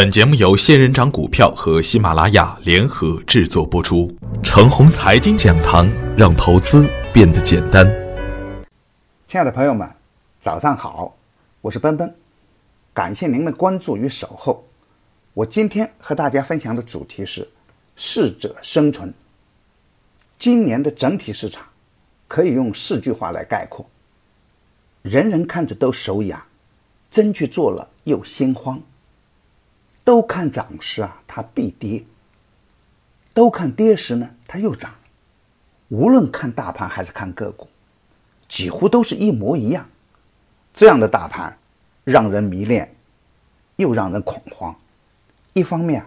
本节目由仙人掌股票和喜马拉雅联合制作播出。程红财经讲堂，让投资变得简单。亲爱的朋友们，早上好，我是奔奔，感谢您的关注与守候。我今天和大家分享的主题是“适者生存”。今年的整体市场可以用四句话来概括：人人看着都手痒，真去做了又心慌。都看涨时啊，它必跌；都看跌时呢，它又涨。无论看大盘还是看个股，几乎都是一模一样。这样的大盘让人迷恋，又让人恐慌。一方面，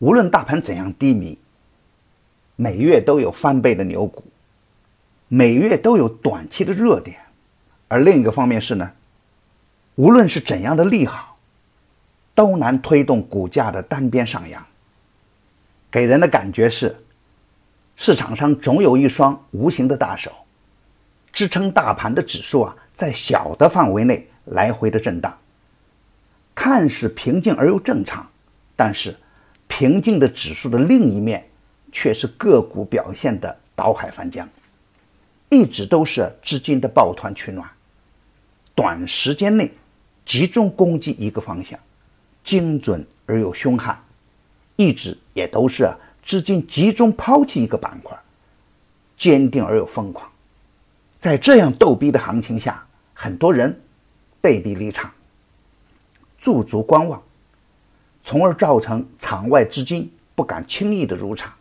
无论大盘怎样低迷，每月都有翻倍的牛股，每月都有短期的热点；而另一个方面是呢，无论是怎样的利好。都难推动股价的单边上扬，给人的感觉是，市场上总有一双无形的大手，支撑大盘的指数啊，在小的范围内来回的震荡，看似平静而又正常，但是平静的指数的另一面，却是个股表现的倒海翻江，一直都是资金的抱团取暖，短时间内集中攻击一个方向。精准而又凶悍，一直也都是资金集中抛弃一个板块，坚定而又疯狂。在这样逗逼的行情下，很多人被逼离场，驻足观望，从而造成场外资金不敢轻易的入场，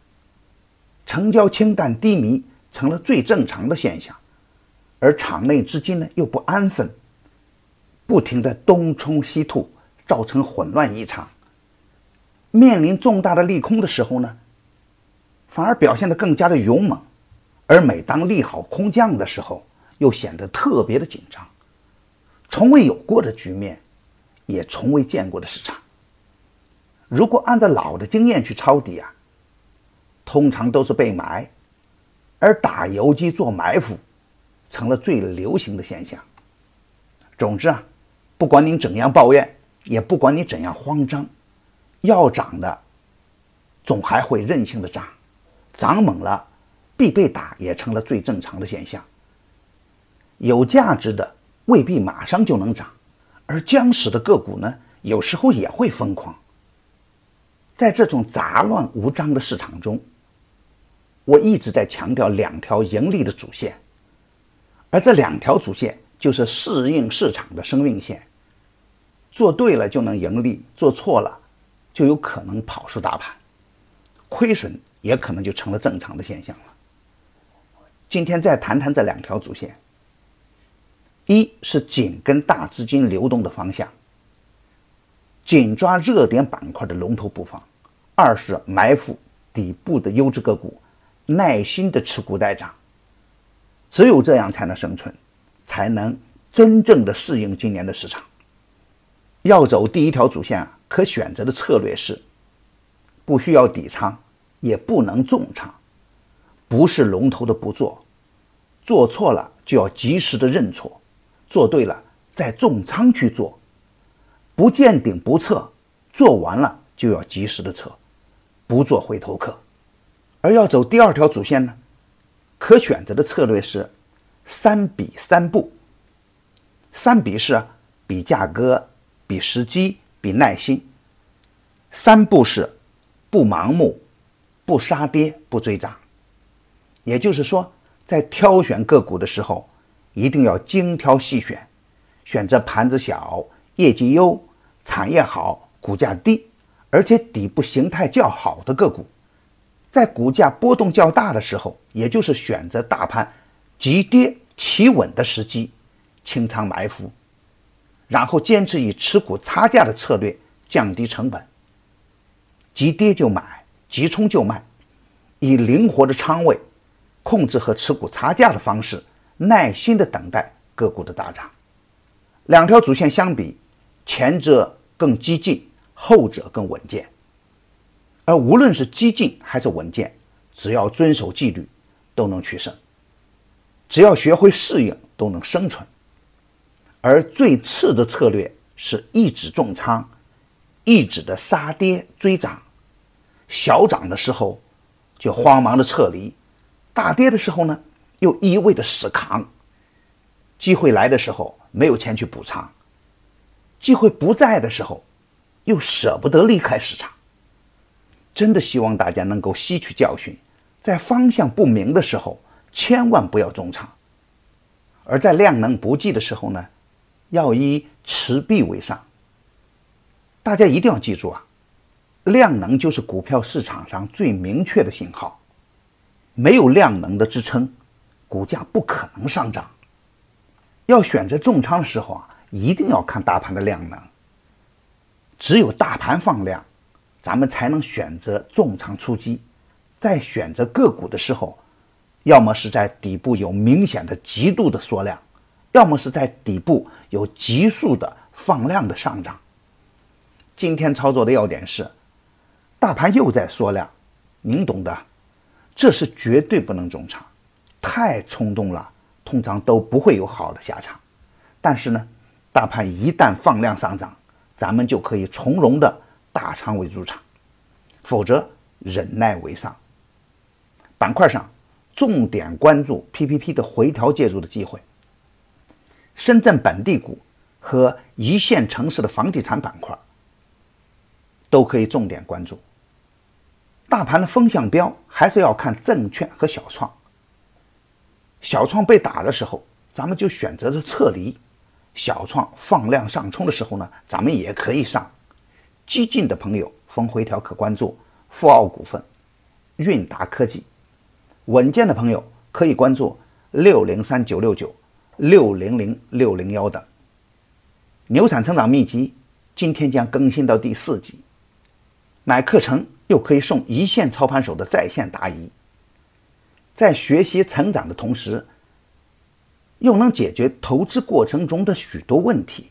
成交清淡低迷成了最正常的现象，而场内资金呢又不安分，不停的东冲西吐。造成混乱异常。面临重大的利空的时候呢，反而表现得更加的勇猛；而每当利好空降的时候，又显得特别的紧张。从未有过的局面，也从未见过的市场。如果按照老的经验去抄底啊，通常都是被埋，而打游击做埋伏，成了最流行的现象。总之啊，不管您怎样抱怨。也不管你怎样慌张，要涨的总还会任性的涨，涨猛了必被打也成了最正常的现象。有价值的未必马上就能涨，而僵死的个股呢，有时候也会疯狂。在这种杂乱无章的市场中，我一直在强调两条盈利的主线，而这两条主线就是适应市场的生命线。做对了就能盈利，做错了就有可能跑输大盘，亏损也可能就成了正常的现象了。今天再谈谈这两条主线：一是紧跟大资金流动的方向，紧抓热点板块的龙头步伐；二是埋伏底部的优质个股，耐心的持股待涨。只有这样才能生存，才能真正的适应今年的市场。要走第一条主线啊，可选择的策略是：不需要底仓，也不能重仓，不是龙头的不做，做错了就要及时的认错，做对了再重仓去做，不见顶不撤，做完了就要及时的撤，不做回头客。而要走第二条主线呢，可选择的策略是三比三步。三比是比价格。比时机，比耐心。三步是：不盲目，不杀跌，不追涨。也就是说，在挑选个股的时候，一定要精挑细选，选择盘子小、业绩优、产业好、股价低，而且底部形态较好的个股。在股价波动较大的时候，也就是选择大盘急跌企稳的时机，清仓埋伏。然后坚持以持股差价的策略降低成本，急跌就买，急冲就卖，以灵活的仓位控制和持股差价的方式，耐心的等待个股的大涨。两条主线相比，前者更激进，后者更稳健。而无论是激进还是稳健，只要遵守纪律，都能取胜；只要学会适应，都能生存。而最次的策略是一指重仓，一指的杀跌追涨，小涨的时候就慌忙的撤离，大跌的时候呢又一味的死扛。机会来的时候没有钱去补仓，机会不在的时候又舍不得离开市场。真的希望大家能够吸取教训，在方向不明的时候千万不要重仓，而在量能不济的时候呢，要以持币为上。大家一定要记住啊，量能就是股票市场上最明确的信号，没有量能的支撑，股价不可能上涨。要选择重仓的时候啊，一定要看大盘的量能。只有大盘放量，咱们才能选择重仓出击。在选择个股的时候，要么是在底部有明显的极度的缩量，要么是在底部有急速的放量的上涨。今天操作的要点是，大盘又在缩量，您懂的，这是绝对不能重仓，太冲动了，通常都不会有好的下场。但是呢，大盘一旦放量上涨，咱们就可以从容的大仓位入场，否则忍耐为上。板块上重点关注 PPP 的回调介入的机会，深圳本地股和一线城市的房地产板块。都可以重点关注。大盘的风向标还是要看证券和小创。小创被打的时候，咱们就选择着撤离；小创放量上冲的时候呢，咱们也可以上。激进的朋友逢回调可关注富奥股份、韵达科技；稳健的朋友可以关注六零三九六九、六零零六零幺等。牛产成长秘籍今天将更新到第四集。买课程又可以送一线操盘手的在线答疑，在学习成长的同时，又能解决投资过程中的许多问题，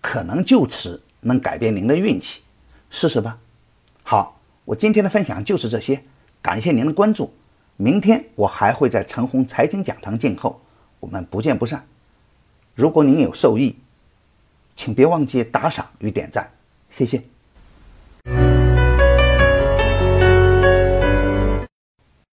可能就此能改变您的运气，试试吧。好，我今天的分享就是这些，感谢您的关注。明天我还会在陈红财经讲堂静候，我们不见不散。如果您有受益，请别忘记打赏与点赞，谢谢。